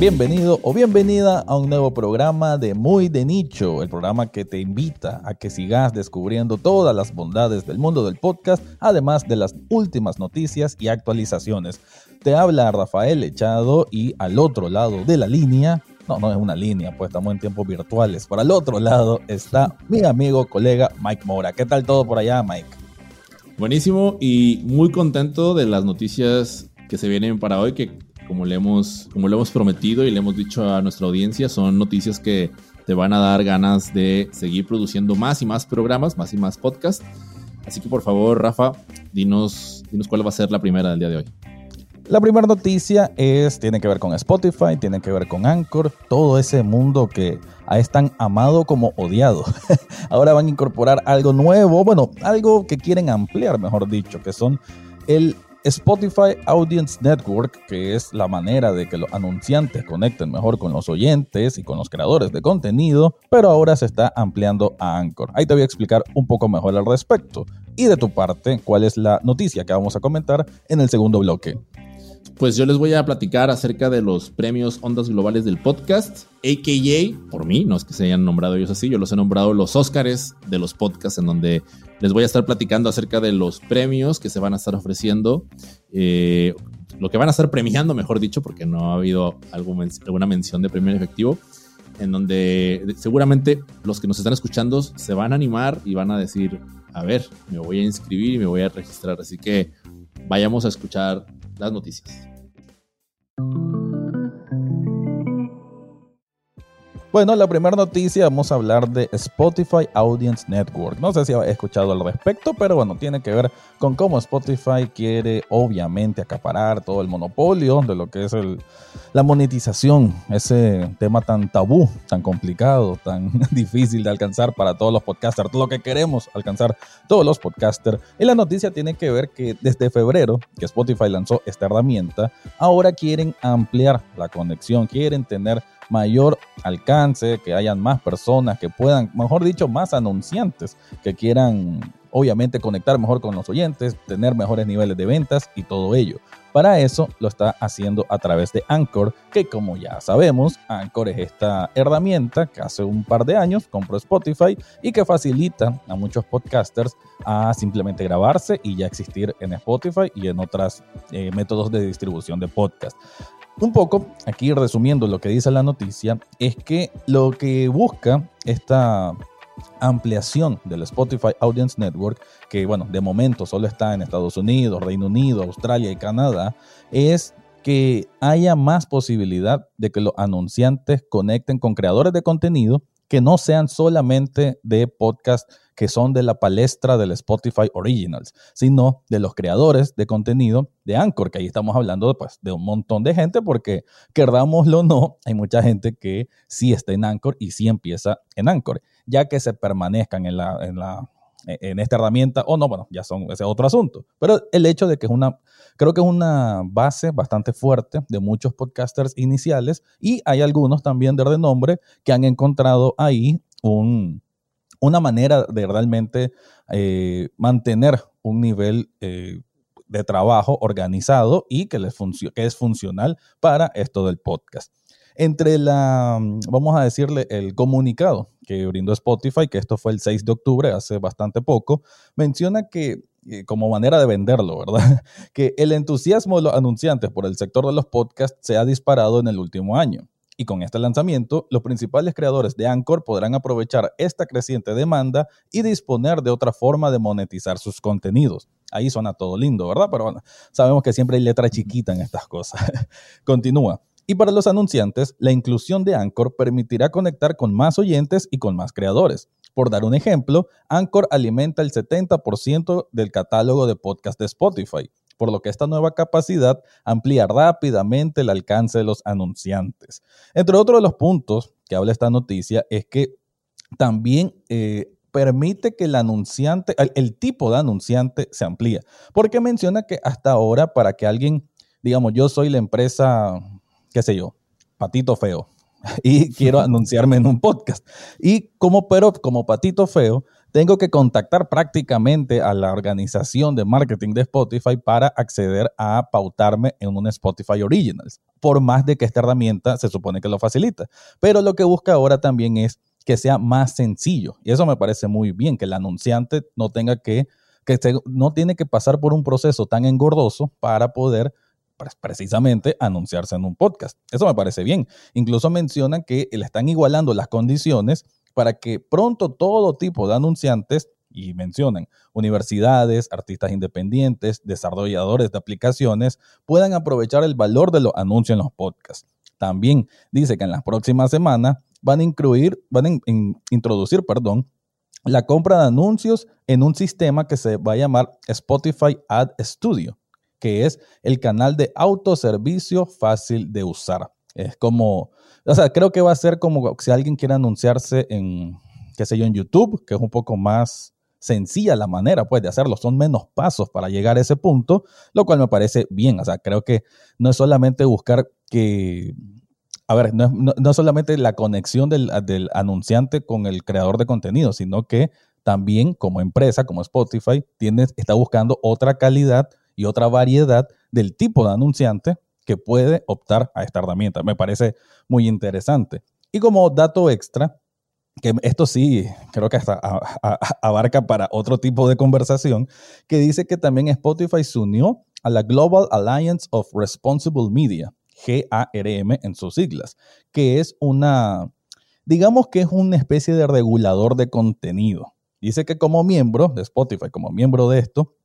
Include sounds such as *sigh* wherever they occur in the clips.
Bienvenido o bienvenida a un nuevo programa de Muy de Nicho, el programa que te invita a que sigas descubriendo todas las bondades del mundo del podcast, además de las últimas noticias y actualizaciones. Te habla Rafael Echado y al otro lado de la línea, no, no es una línea, pues estamos en tiempos virtuales, para el otro lado está mi amigo, colega Mike Mora. ¿Qué tal todo por allá, Mike? Buenísimo y muy contento de las noticias que se vienen para hoy, que como le hemos, como le hemos prometido y le hemos dicho a nuestra audiencia, son noticias que te van a dar ganas de seguir produciendo más y más programas, más y más podcasts. Así que por favor, Rafa, dinos, dinos cuál va a ser la primera del día de hoy. La primera noticia es, tiene que ver con Spotify, tiene que ver con Anchor, todo ese mundo que es tan amado como odiado. *laughs* Ahora van a incorporar algo nuevo, bueno, algo que quieren ampliar, mejor dicho, que son el Spotify Audience Network, que es la manera de que los anunciantes conecten mejor con los oyentes y con los creadores de contenido, pero ahora se está ampliando a Anchor. Ahí te voy a explicar un poco mejor al respecto. Y de tu parte, ¿cuál es la noticia que vamos a comentar en el segundo bloque? Pues yo les voy a platicar acerca de los premios Ondas Globales del Podcast, a.k.a. por mí, no es que se hayan nombrado ellos así, yo los he nombrado los Óscares de los podcasts, en donde les voy a estar platicando acerca de los premios que se van a estar ofreciendo, eh, lo que van a estar premiando, mejor dicho, porque no ha habido alguna mención de premio en efectivo, en donde seguramente los que nos están escuchando se van a animar y van a decir, a ver, me voy a inscribir y me voy a registrar, así que vayamos a escuchar las noticias. Bueno, la primera noticia vamos a hablar de Spotify Audience Network. No sé si has escuchado al respecto, pero bueno, tiene que ver con cómo Spotify quiere obviamente acaparar todo el monopolio de lo que es el, la monetización, ese tema tan tabú, tan complicado, tan *laughs* difícil de alcanzar para todos los podcasters, lo que queremos alcanzar todos los podcasters. Y la noticia tiene que ver que desde febrero que Spotify lanzó esta herramienta, ahora quieren ampliar la conexión, quieren tener mayor alcance, que hayan más personas que puedan, mejor dicho, más anunciantes que quieran obviamente conectar mejor con los oyentes, tener mejores niveles de ventas y todo ello. Para eso lo está haciendo a través de Anchor, que como ya sabemos, Anchor es esta herramienta que hace un par de años compró Spotify y que facilita a muchos podcasters a simplemente grabarse y ya existir en Spotify y en otros eh, métodos de distribución de podcast. Un poco, aquí resumiendo lo que dice la noticia, es que lo que busca esta ampliación del Spotify Audience Network, que bueno, de momento solo está en Estados Unidos, Reino Unido, Australia y Canadá, es que haya más posibilidad de que los anunciantes conecten con creadores de contenido que no sean solamente de podcast que son de la palestra del Spotify Originals, sino de los creadores de contenido de Anchor, que ahí estamos hablando pues, de un montón de gente, porque querdámoslo o no, hay mucha gente que sí está en Anchor y sí empieza en Anchor, ya que se permanezcan en la, en la en esta herramienta o no, bueno, ya son ese es otro asunto. Pero el hecho de que es una, creo que es una base bastante fuerte de muchos podcasters iniciales y hay algunos también de renombre que han encontrado ahí un, una manera de realmente eh, mantener un nivel eh, de trabajo organizado y que, les que es funcional para esto del podcast. Entre la, vamos a decirle, el comunicado que brindó Spotify, que esto fue el 6 de octubre, hace bastante poco, menciona que eh, como manera de venderlo, ¿verdad? *laughs* Que el entusiasmo de los anunciantes por el sector de los podcasts se ha disparado en el último año. Y con este lanzamiento, los principales creadores de Anchor podrán aprovechar esta creciente demanda y disponer de otra forma de monetizar sus contenidos. Ahí suena todo lindo, ¿verdad? Pero bueno, sabemos que siempre hay letra chiquita en estas cosas. *laughs* Continúa. Y para los anunciantes, la inclusión de Anchor permitirá conectar con más oyentes y con más creadores. Por dar un ejemplo, Anchor alimenta el 70% del catálogo de podcast de Spotify por lo que esta nueva capacidad amplía rápidamente el alcance de los anunciantes. Entre otros de los puntos que habla esta noticia es que también eh, permite que el anunciante, el, tipo de anunciante se amplíe, porque menciona que hasta ahora para que alguien, digamos, yo soy la empresa, qué sé yo, Patito Feo, *laughs* y quiero anunciarme en un podcast. Y como, pero como patito feo, tengo que contactar prácticamente a la organización de marketing de Spotify para acceder a pautarme en un Spotify Originals, por más de que esta herramienta se supone que lo facilita. Pero lo que busca ahora también es que sea más sencillo. Y eso me parece muy bien, que el anunciante no tenga que, que no tiene que pasar por un proceso tan engordoso para poder precisamente anunciarse en un podcast. Eso me parece bien. Incluso mencionan que le están igualando las condiciones para que pronto todo tipo de anunciantes, y mencionan universidades, artistas independientes, desarrolladores de aplicaciones, puedan aprovechar el valor de los anuncios en los podcasts. También dice que en las próximas semanas van a incluir, van a introducir, perdón, la compra de anuncios en un sistema que se va a llamar Spotify Ad Studio, que es el canal de autoservicio fácil de usar. Es como, o sea, creo que va a ser como si alguien quiere anunciarse en, qué sé yo, en YouTube, que es un poco más sencilla la manera pues de hacerlo, son menos pasos para llegar a ese punto, lo cual me parece bien, o sea, creo que no es solamente buscar que, a ver, no es no, solamente la conexión del, del anunciante con el creador de contenido, sino que también como empresa, como Spotify, tiene, está buscando otra calidad y otra variedad del tipo de anunciante que puede optar a esta herramienta. Me parece muy interesante. Y como dato extra, que esto sí creo que hasta *laughs* abarca para otro tipo de conversación, que dice que también Spotify se unió a la Global Alliance of Responsible Media, GARM en sus siglas, que es una, digamos que es una especie de regulador de contenido. Dice que como miembro de Spotify, como miembro de esto,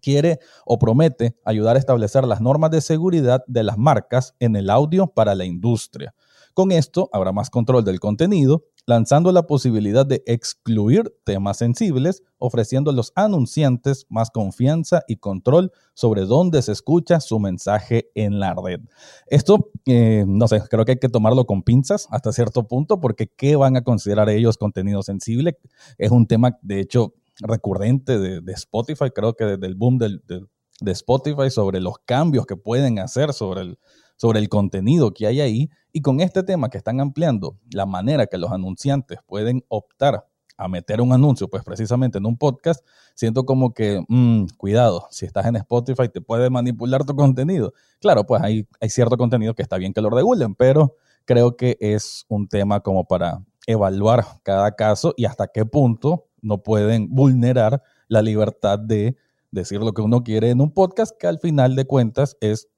quiere o promete ayudar a establecer las normas de seguridad de las marcas en el audio para la industria. Con esto habrá más control del contenido, lanzando la posibilidad de excluir temas sensibles, ofreciendo a los anunciantes más confianza y control sobre dónde se escucha su mensaje en la red. Esto, eh, no sé, creo que hay que tomarlo con pinzas hasta cierto punto, porque ¿qué van a considerar ellos contenido sensible? Es un tema, de hecho, recurrente de, Spotify, creo que desde el boom de Spotify sobre los cambios que pueden hacer sobre el, sobre el contenido que hay ahí. Y con este tema que están ampliando la manera que los anunciantes pueden optar a meter un anuncio, pues precisamente en un podcast, siento como que, mm, cuidado, si estás en Spotify te puede manipular tu contenido. Claro, pues hay, hay cierto contenido que está bien que lo regulen, pero creo que es un tema como para evaluar cada caso y hasta qué punto no pueden vulnerar la libertad de decir lo que uno quiere en un podcast, que al final de cuentas es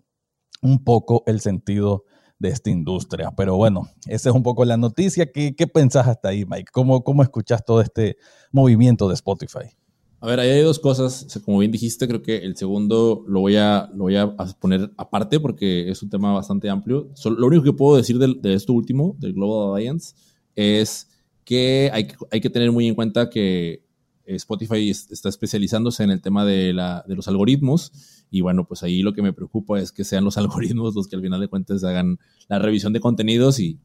un poco el sentido de esta industria. Pero bueno, esa es un poco la noticia. ¿Qué, qué pensás hasta ahí, Mike? ¿Cómo, ¿Cómo escuchas todo este movimiento de Spotify? A ver, ahí hay dos cosas. como bien dijiste, creo que el segundo lo voy a, lo voy a poner aparte porque es un tema bastante amplio. lo único que puedo decir de, de esto último, del Global Alliance, es que hay, hay que tener muy en cuenta que Spotify está especializándose en el tema de, la, de los algoritmos. Y bueno, pues ahí lo que me preocupa es que sean los *laughs* algoritmos los que al final de cuentas hagan la revisión de contenidos y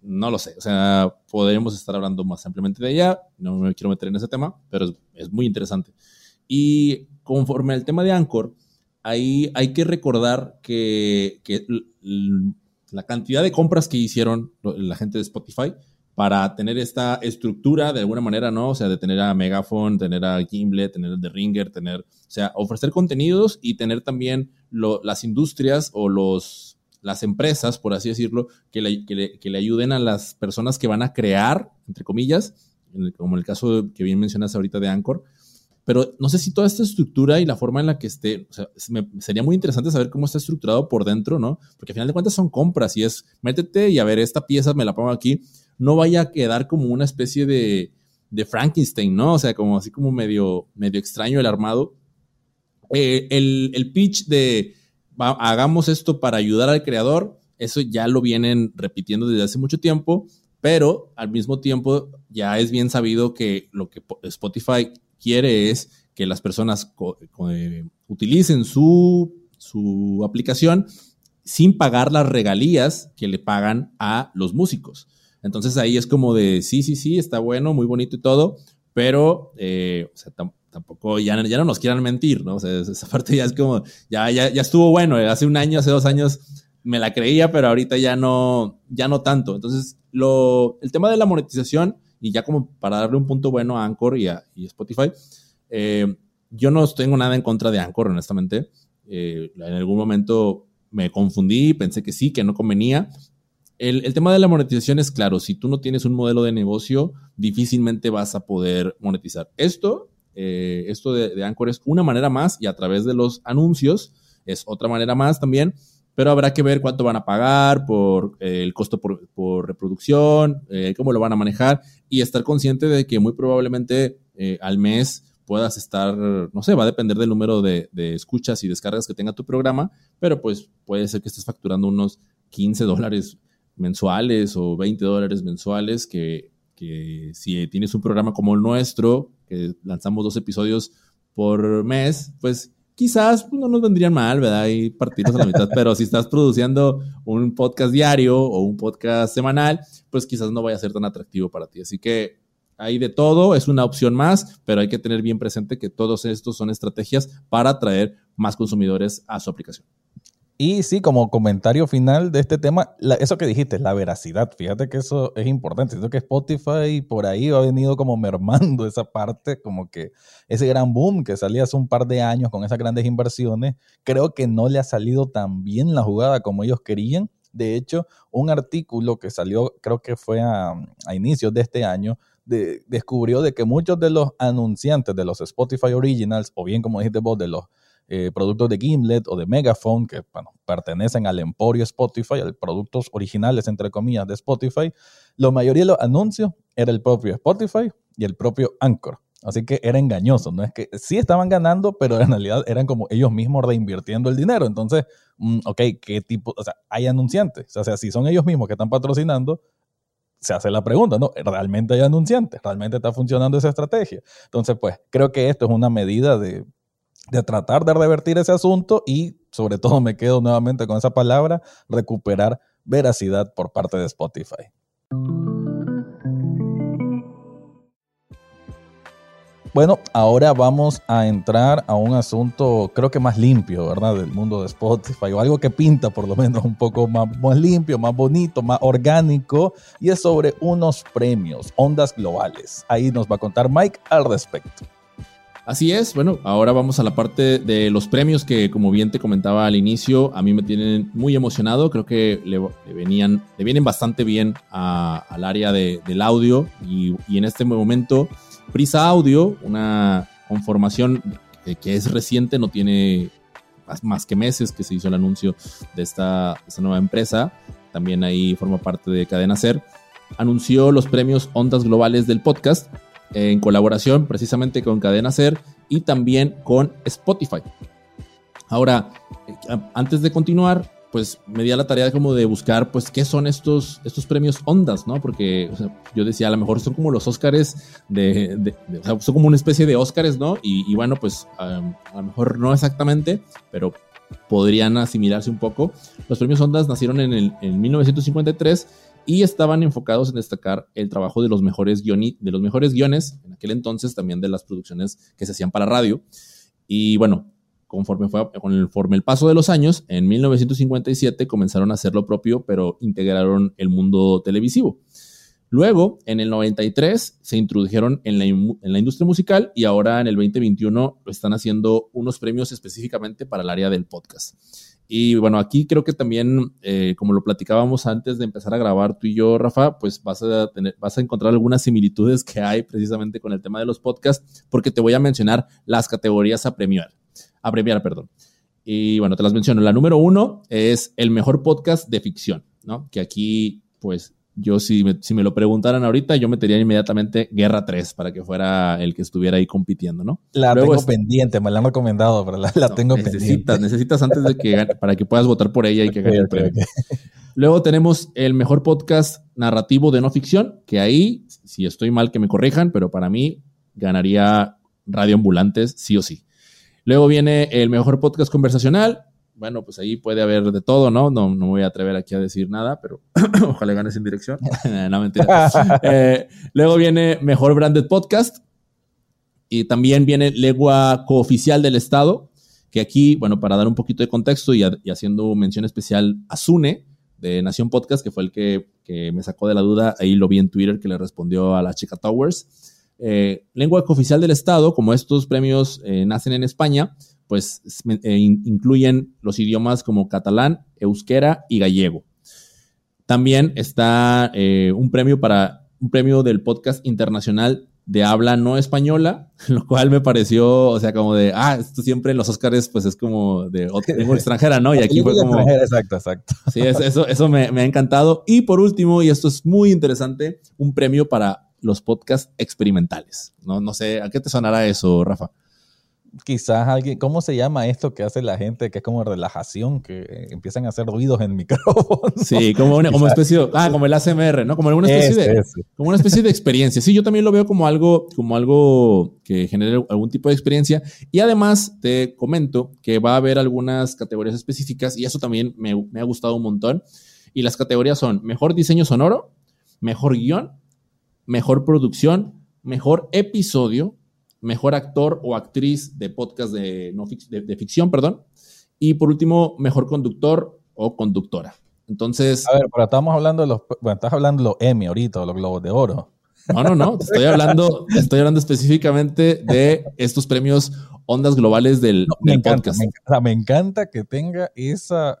no lo sé, o sea, podríamos estar hablando más ampliamente de ella, no me quiero meter en ese tema, pero es, es muy interesante. Y conforme al tema de Anchor, ahí hay que recordar que, que la cantidad de compras que hicieron la gente de Spotify para tener esta estructura de alguna manera, ¿no? O sea, de tener a Megaphone, tener a Gimlet, tener a The Ringer, tener, o sea, ofrecer contenidos y tener también las industrias o los, las empresas, por así decirlo, que le, que, le, ayuden a las personas que van a crear, entre comillas, como en el caso que bien mencionas ahorita de Anchor. Pero no sé si toda esta estructura y la forma en la que esté, o sea, sería muy interesante saber cómo está estructurado por dentro, ¿no? Porque al final de cuentas son compras y es, métete y a ver, esta pieza me la pongo aquí no vaya a quedar como una especie de, de Frankenstein, ¿no? O sea, como así como medio, medio extraño el armado. Eh, el, pitch de hagamos esto para ayudar al creador, eso ya lo vienen repitiendo desde hace mucho tiempo, pero al mismo tiempo ya es bien sabido que lo que Spotify quiere es que las personas eh, utilicen su, su aplicación sin pagar las regalías que le pagan a los músicos. Entonces ahí es como de, sí, sí, sí, está bueno, muy bonito y todo, pero eh, o sea, tampoco, ya, ya no nos quieran mentir, ¿no? O sea, esa *laughs* parte ya es como, ya, ya, ya estuvo bueno, eh, hace un año, hace dos años me la creía, pero ahorita ya no, ya no tanto. Entonces, lo, el tema de la monetización Y ya como para darle un punto bueno a Anchor y a Spotify, eh, yo no tengo nada en contra de Anchor, honestamente. Eh, en algún momento me confundí, pensé que sí, que no convenía. El, tema de la monetización es claro, si tú no tienes un modelo de negocio, difícilmente vas a poder monetizar. Esto, eh, esto de, Anchor es una manera más y a través de los anuncios es otra manera más también, pero habrá que ver cuánto van a pagar por eh, el costo por, reproducción, cómo lo van a manejar y estar consciente de que muy probablemente al mes puedas estar, no sé, va a depender del número de, escuchas y descargas que tenga tu programa, pero pues puede ser que estés facturando unos 15 dólares mensuales o 20 dólares mensuales que, si tienes un programa como el nuestro, que lanzamos dos episodios por mes, pues quizás pues, no nos vendrían mal, ¿verdad? Y partirlos a la mitad, *laughs* pero si estás produciendo un podcast diario o un podcast semanal, pues quizás no vaya a ser tan atractivo para ti. Así que hay de todo, es una opción más, pero hay que tener bien presente que todos estos son estrategias para atraer más consumidores a su aplicación. Y sí, como comentario final de este tema, eso que dijiste, la veracidad, fíjate que eso es importante. Siento que Spotify por ahí ha venido como mermando esa parte, como que ese gran boom que salía hace un par de años con esas grandes inversiones, creo que no le ha salido tan bien la jugada como ellos querían. De hecho, un artículo que salió, creo que fue a, inicios de este año, descubrió de que muchos de los anunciantes de los Spotify Originals, o bien como dijiste vos, de los eh, productos de Gimlet o de Megaphone, que bueno, pertenecen al emporio Spotify, a productos originales, entre comillas, de Spotify, la mayoría de los anuncios era el propio Spotify y el propio Anchor. Así que era engañoso, no es que sí estaban ganando, pero en realidad eran como ellos mismos reinvirtiendo el dinero. Entonces, mm, ok, ¿qué tipo? O sea, hay anunciantes. O sea, si son ellos mismos que están patrocinando, se hace la pregunta, ¿no? ¿Realmente hay anunciantes? ¿Realmente está funcionando esa estrategia? Entonces, pues creo que esto es una medida de, de tratar de revertir ese asunto y sobre todo me quedo nuevamente con esa palabra, recuperar veracidad por parte de Spotify. Bueno, ahora vamos a entrar a un asunto creo que más limpio, ¿verdad? Del mundo de Spotify, o algo que pinta por lo menos un poco más, más limpio, más bonito, más orgánico, y es sobre unos premios, ondas globales. Ahí nos va a contar Mike al respecto. Así es, bueno, ahora vamos a la parte de los premios que, como bien te comentaba al inicio, a mí me tienen muy emocionado. Creo que le, venían, le vienen bastante bien al área del audio y, en este momento Prisa Audio, una conformación que es reciente, no tiene más, que meses que se hizo el anuncio de esta, nueva empresa. También ahí forma parte de Cadena Ser. Anunció los premios Ondas Globales del podcast en colaboración precisamente con Cadena Ser y también con Spotify. Ahora, eh, antes de continuar, pues me di a la tarea como de buscar, pues, qué son estos, estos premios Ondas, ¿no? Porque yo decía, a lo mejor son como los Óscares de, o sea, son como una especie de Óscares, ¿no? Y, bueno, pues a lo mejor no exactamente, pero podrían asimilarse un poco. Los premios Ondas nacieron en, el, en 1953 y estaban enfocados en destacar el trabajo de los mejores guiones, de los mejores guiones, en aquel entonces también de las producciones que se hacían para radio. Y bueno, conforme fue el paso de los años, en 1957 comenzaron a hacer lo propio, pero integraron el mundo televisivo. Luego, en el 93, se introdujeron en la, en la, industria musical y ahora en el 2021 lo están haciendo unos premios específicamente para el área del podcast. Y bueno, aquí creo que también, eh, como lo platicábamos antes de empezar a grabar tú y yo, Rafa, pues vas a, vas a encontrar algunas similitudes que hay precisamente con el tema de los podcasts, porque te voy a mencionar las categorías a premiar abreviar, perdón. Y bueno, te las menciono. La número uno es el mejor podcast de ficción, ¿no? Que aquí, pues, yo si me, si me lo preguntaran ahorita, yo metería inmediatamente Guerra 3 para que fuera el que estuviera ahí compitiendo, ¿no? La tengo pendiente, me la han recomendado, pero la, tengo necesitas, pendiente. *laughs* Necesitas antes de que para que puedas votar por ella y que gane el premio. Luego tenemos el mejor podcast narrativo de no ficción, que ahí, si estoy mal, que me corrijan, pero para mí ganaría Radio Ambulantes sí o sí. Luego viene el mejor podcast conversacional. Bueno, pues ahí puede haber de todo, ¿no? No, no me voy a atrever aquí a decir nada, pero *clears throat* ojalá ganes en dirección. *laughs* no, mentira. Eh, luego viene mejor branded podcast. Y también viene legua cooficial del Estado, que aquí, bueno, para dar un poquito de contexto y, y haciendo mención especial a SUNE, de Nación Podcast, que fue el que, me sacó de la duda. Ahí lo vi en Twitter que le respondió a la chica Towers. Eh, lengua oficial del Estado, como estos premios eh, nacen en España, pues eh, incluyen los idiomas como catalán, euskera y gallego. También está un premio para un premio del podcast internacional de habla no española, *laughs* lo cual me pareció, o sea, como de, ah, esto siempre en los Oscars, pues es como de *laughs* lengua extranjera, ¿no? Y aquí fue como... Exacto, exacto. Sí, eso, eso me, me ha encantado. Y por último, y esto es muy interesante, un premio para los podcasts experimentales. No, no sé, ¿a qué te sonará eso, Rafa? Quizás alguien, ¿cómo se llama esto que hace la gente que es como relajación, que empiezan a hacer ruidos en *laughs* micrófono? Sí, como una como especie de, ah, como el ASMR, ¿no? Como una especie de como una especie de experiencia. Sí, yo también lo veo como algo como algo que genere algún tipo de experiencia y además te comento que va a haber algunas categorías específicas y eso también me, me ha gustado un montón y las categorías son mejor diseño sonoro, mejor guion, mejor producción, mejor episodio, mejor actor o actriz de podcast de, no, de, ficción, perdón. Y por último, mejor conductor o conductora. Entonces. A ver, pero estamos hablando de los. Bueno, estás hablando de los Emmy ahorita, los Globos de Oro. No, no, no. estoy hablando, estoy hablando específicamente de estos premios ondas globales del, podcast. Me encanta, que tenga esa,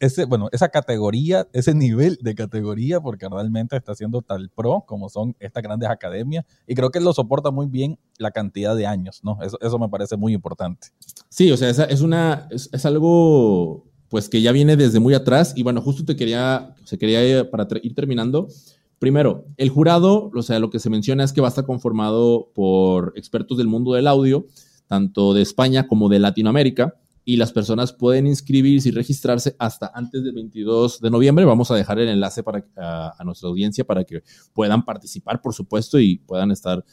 ese, bueno, esa categoría, ese nivel de categoría, porque realmente está siendo tal pro como son estas grandes academias. Y creo que lo soporta muy bien la cantidad de años, ¿no? Eso, eso me parece muy importante. Sí, o sea, es, una, es, algo pues que ya viene desde muy atrás. Y bueno, justo te quería, se quería para ir terminando. Primero, el jurado, o sea, lo que se menciona es que va a estar conformado por expertos del mundo del audio tanto de España como de Latinoamérica, y las personas pueden inscribirse y registrarse hasta antes del 22 de noviembre. Vamos a dejar el enlace para, a, nuestra audiencia para que puedan participar, por supuesto, y puedan estar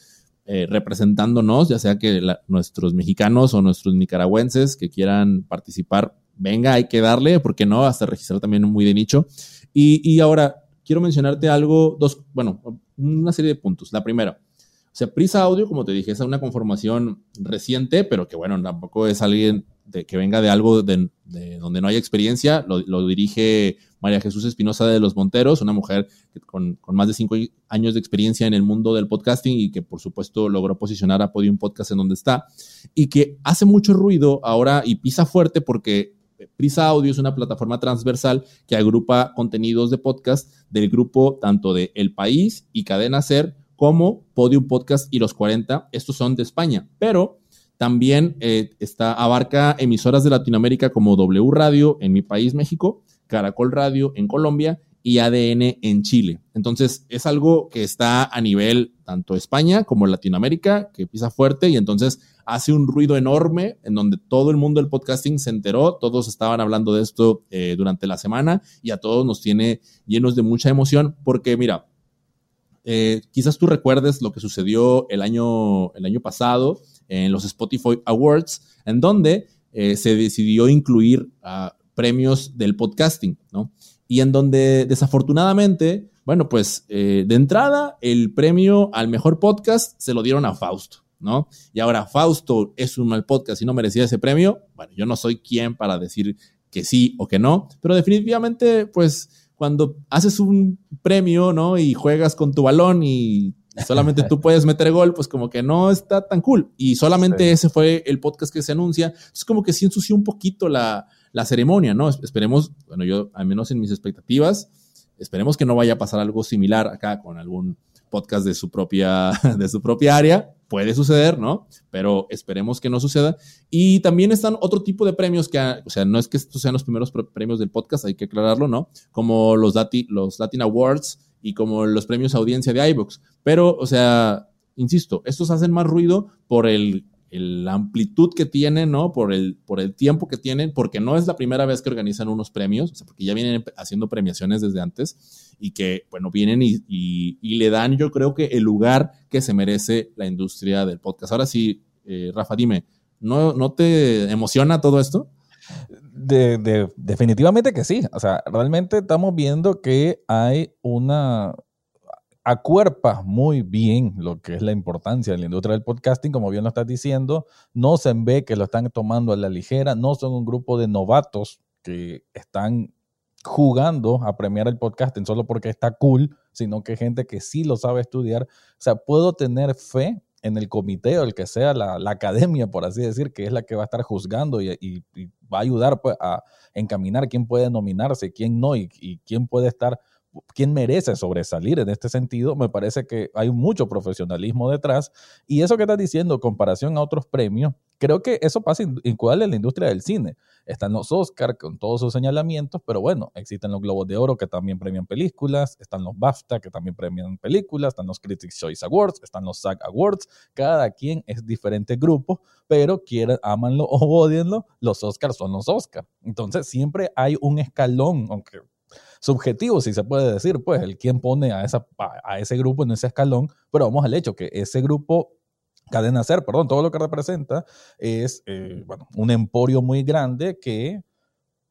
eh, representándonos, ya sea que nuestros mexicanos o nuestros nicaragüenses que quieran participar, venga, hay que darle, porque no, hasta registrar también muy de nicho. Y, y ahora, quiero mencionarte algo, dos, bueno, una serie de puntos. La primera, o sea, Prisa Audio, como te dije, es una conformación reciente, pero que bueno, tampoco es alguien de, que venga de algo de, donde no haya experiencia. Lo, dirige María Jesús Espinosa de los Monteros, una mujer con, más de cinco años de experiencia en el mundo del podcasting y que por supuesto logró posicionar a Podium Podcast en donde está y que hace mucho ruido ahora y pisa fuerte porque Prisa Audio es una plataforma transversal que agrupa contenidos de podcast del grupo tanto de El País y Cadena Ser como Podium Podcast y Los 40. Estos son de España, pero también eh, está, abarca emisoras de Latinoamérica como W Radio en mi país, México, Caracol Radio en Colombia y ADN en Chile. Entonces, es algo que está a nivel tanto España como Latinoamérica, que pisa fuerte y entonces hace un ruido enorme en donde todo el mundo del podcasting se enteró, todos estaban hablando de esto eh, durante la semana y a todos nos tiene llenos de mucha emoción porque, mira, eh, quizás tú recuerdes lo que sucedió el año, el año pasado en los Spotify Awards, en donde eh, se decidió incluir premios del podcasting, ¿no? Y en donde desafortunadamente, bueno, pues eh, de entrada el premio al mejor podcast se lo dieron a Fausto. ¿no? Y ahora Fausto es un mal podcast y no merecía ese premio. Bueno, yo no soy quien para decir que sí o que no, pero definitivamente, pues cuando haces un premio, ¿no? Y juegas con tu balón y solamente tú puedes meter gol, pues como que no está tan cool. Y solamente ese fue el podcast que se anuncia. Es como que sí ensució un poquito la, la ceremonia, ¿no? Esperemos, bueno, yo al menos en mis expectativas, esperemos que no vaya a pasar algo similar acá con algún podcast de su propia, *laughs* de su propia área. Puede suceder, ¿no? Pero esperemos que no suceda. Y también están otro tipo de premios que, o sea, no es que estos sean los primeros premios del podcast, hay que aclararlo, ¿no? Como los, los Latin Awards y como los premios audiencia de iVoox. Pero, o sea, insisto, estos hacen más ruido por el la amplitud que tienen, ¿no? Por el, por el tiempo que tienen, porque no es la primera vez que organizan unos premios, o sea, porque ya vienen haciendo premiaciones desde antes y que, bueno, vienen y, le dan, yo creo que el lugar que se merece la industria del podcast. Ahora sí, eh, Rafa, dime, ¿no, ¿no te emociona todo esto? De, definitivamente que sí. O sea, realmente estamos viendo que hay una, acuerpa muy bien lo que es la importancia de la industria del podcasting, como bien lo estás diciendo, no se ve que lo están tomando a la ligera, no son un grupo de novatos que están jugando a premiar el podcasting solo porque está cool, sino que gente que sí lo sabe estudiar. O sea, puedo tener fe en el comité o el que sea la, academia, por así decir, que es la que va a estar juzgando y, va a ayudar pues, a encaminar quién puede nominarse, quién no y, y quién puede estar quién merece sobresalir en este sentido, me parece que hay mucho profesionalismo detrás. Y eso que estás diciendo, comparación a otros premios, creo que eso pasa en la industria del cine. Están los Oscars con todos sus señalamientos, pero bueno, existen los Globos de Oro que también premian películas, están los BAFTA que también premian películas, están los Critics Choice Awards, están los SAG Awards, cada quien es diferente grupo, pero quieran, amanlo o *laughs* odienlo, los Oscars son los Oscars. Entonces siempre hay un escalón, aunque subjetivo, si se puede decir, pues el quien pone a, esa, a ese grupo en ese escalón, pero vamos al hecho que ese grupo Cadena Ser, perdón, todo lo que representa es eh, bueno, un emporio muy grande que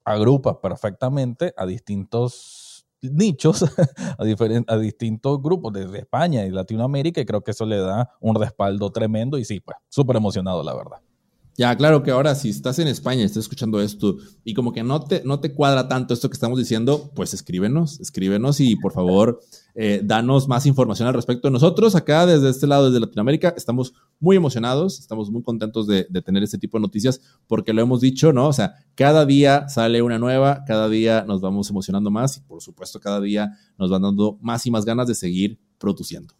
agrupa perfectamente a distintos nichos, *laughs* a, a distintos grupos desde España y Latinoamérica, y creo que eso le da un respaldo tremendo y sí, pues súper emocionado, la verdad. Ya, claro que ahora si estás en España y estás escuchando esto y como que no te, no te cuadra tanto esto que estamos diciendo, pues escríbenos, escríbenos y por favor eh, danos más información al respecto. Nosotros acá desde este lado, desde Latinoamérica, estamos muy emocionados, estamos muy contentos de, de tener este tipo de noticias porque lo hemos dicho, ¿no? O sea, cada día sale una nueva, cada día nos vamos emocionando más y por supuesto cada día nos van dando más y más ganas de seguir produciendo.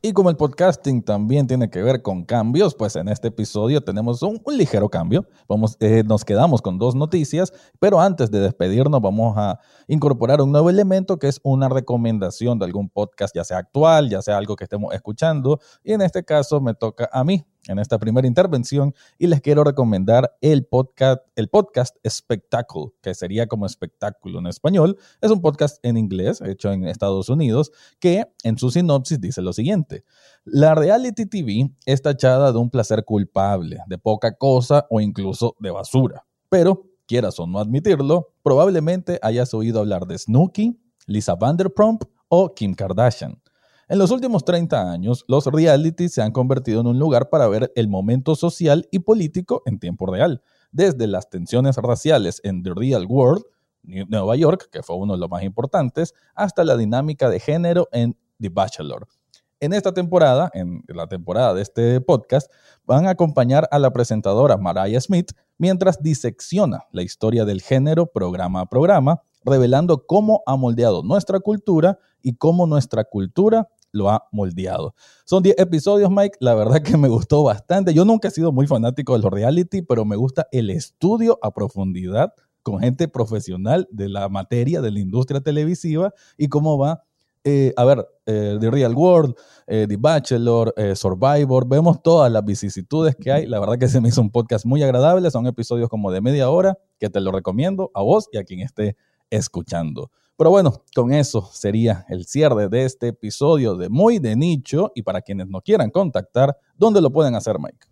Y como el podcasting también tiene que ver con cambios, pues en este episodio tenemos un, ligero cambio. Vamos, eh, nos quedamos con dos noticias, pero antes de despedirnos vamos a incorporar un nuevo elemento que es una recomendación de algún podcast, ya sea actual, ya sea algo que estemos escuchando. Y en este caso me toca a mí en esta primera intervención y les quiero recomendar el podcast, el Spectacle, que sería como espectáculo en español. Es un podcast en inglés hecho en Estados Unidos que en su sinopsis dice lo siguiente. La reality TV es tachada de un placer culpable, de poca cosa o incluso de basura. Pero, quieras o no admitirlo, probablemente hayas oído hablar de Snooki, Lisa Vanderpump o Kim Kardashian. En los últimos 30 años, los realities se han convertido en un lugar para ver el momento social y político en tiempo real, desde las tensiones raciales en The Real World, Nueva York, que fue uno de los más importantes, hasta la dinámica de género en The Bachelor. En esta temporada, en la temporada de este podcast, van a acompañar a la presentadora Mariah Smith mientras disecciona la historia del género programa a programa, revelando cómo ha moldeado nuestra cultura y cómo nuestra cultura lo ha moldeado. Son 10 episodios, Mike. La verdad que me gustó bastante. Yo nunca he sido muy fanático de los reality, pero me gusta el estudio a profundidad con gente profesional de la materia, de la industria televisiva y cómo va. Eh, a ver, eh, The Real World, eh, The Bachelor, Survivor, vemos todas las vicisitudes que hay. La verdad que se me hizo un podcast muy agradable. Son episodios como de media hora que te lo recomiendo a vos y a quien esté escuchando. Pero bueno, con eso sería el cierre de este episodio de Muy de Nicho. Y para quienes no quieran contactar, ¿dónde lo pueden hacer, Mike?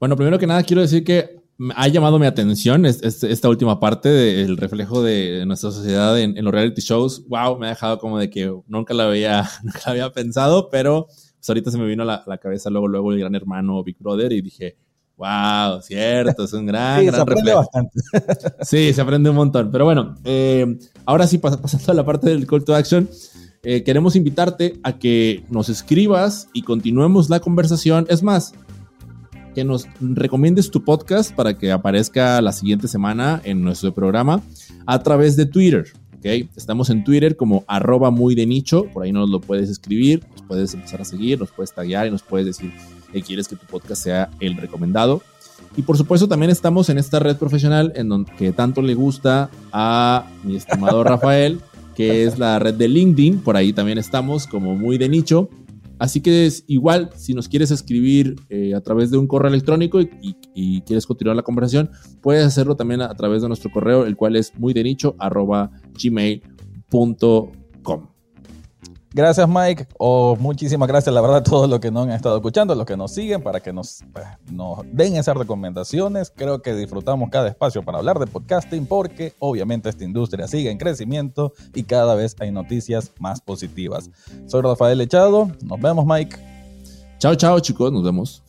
Bueno, primero que nada quiero decir que ha llamado mi atención esta última parte del reflejo de nuestra sociedad en, los reality shows. Wow, me ha dejado como de que nunca la había, *laughs* nunca había pensado, pero pues ahorita se me vino la, cabeza luego, luego el gran hermano Big Brother y dije, Wow, cierto, es un *laughs* gran, sí, se aprende bastante. *laughs* sí, se aprende un montón. Pero bueno, eh, ahora sí, pasando a la parte del call to action, eh, queremos invitarte a que nos escribas y continuemos la conversación. Es más, que nos recomiendes tu podcast para que aparezca la siguiente semana en nuestro programa a través de Twitter. ¿okay? Estamos en Twitter como arroba muy de nicho, por ahí nos lo puedes escribir, nos puedes empezar a seguir, nos puedes taguear y nos puedes decir que quieres que tu podcast sea el recomendado. Y por supuesto también estamos en esta red profesional en donde que tanto le gusta a mi estimado *laughs* Rafael, que es la red de LinkedIn, por ahí también estamos como muy de nicho. Así que es igual, si nos quieres escribir eh, a través de un correo electrónico y, quieres continuar la conversación, puedes hacerlo también a, través de nuestro correo, el cual es muy de nicho arroba gmail.com. Gracias, Mike. O muchísimas gracias, la verdad, a todos los que nos han estado escuchando, los que nos siguen, para que nos, pues, nos den esas recomendaciones. Creo que disfrutamos cada espacio para hablar de podcasting, porque obviamente esta industria sigue en crecimiento y cada vez hay noticias más positivas. Soy Rafael Echado. Nos vemos, Mike. Chao, chao, chicos. Nos vemos.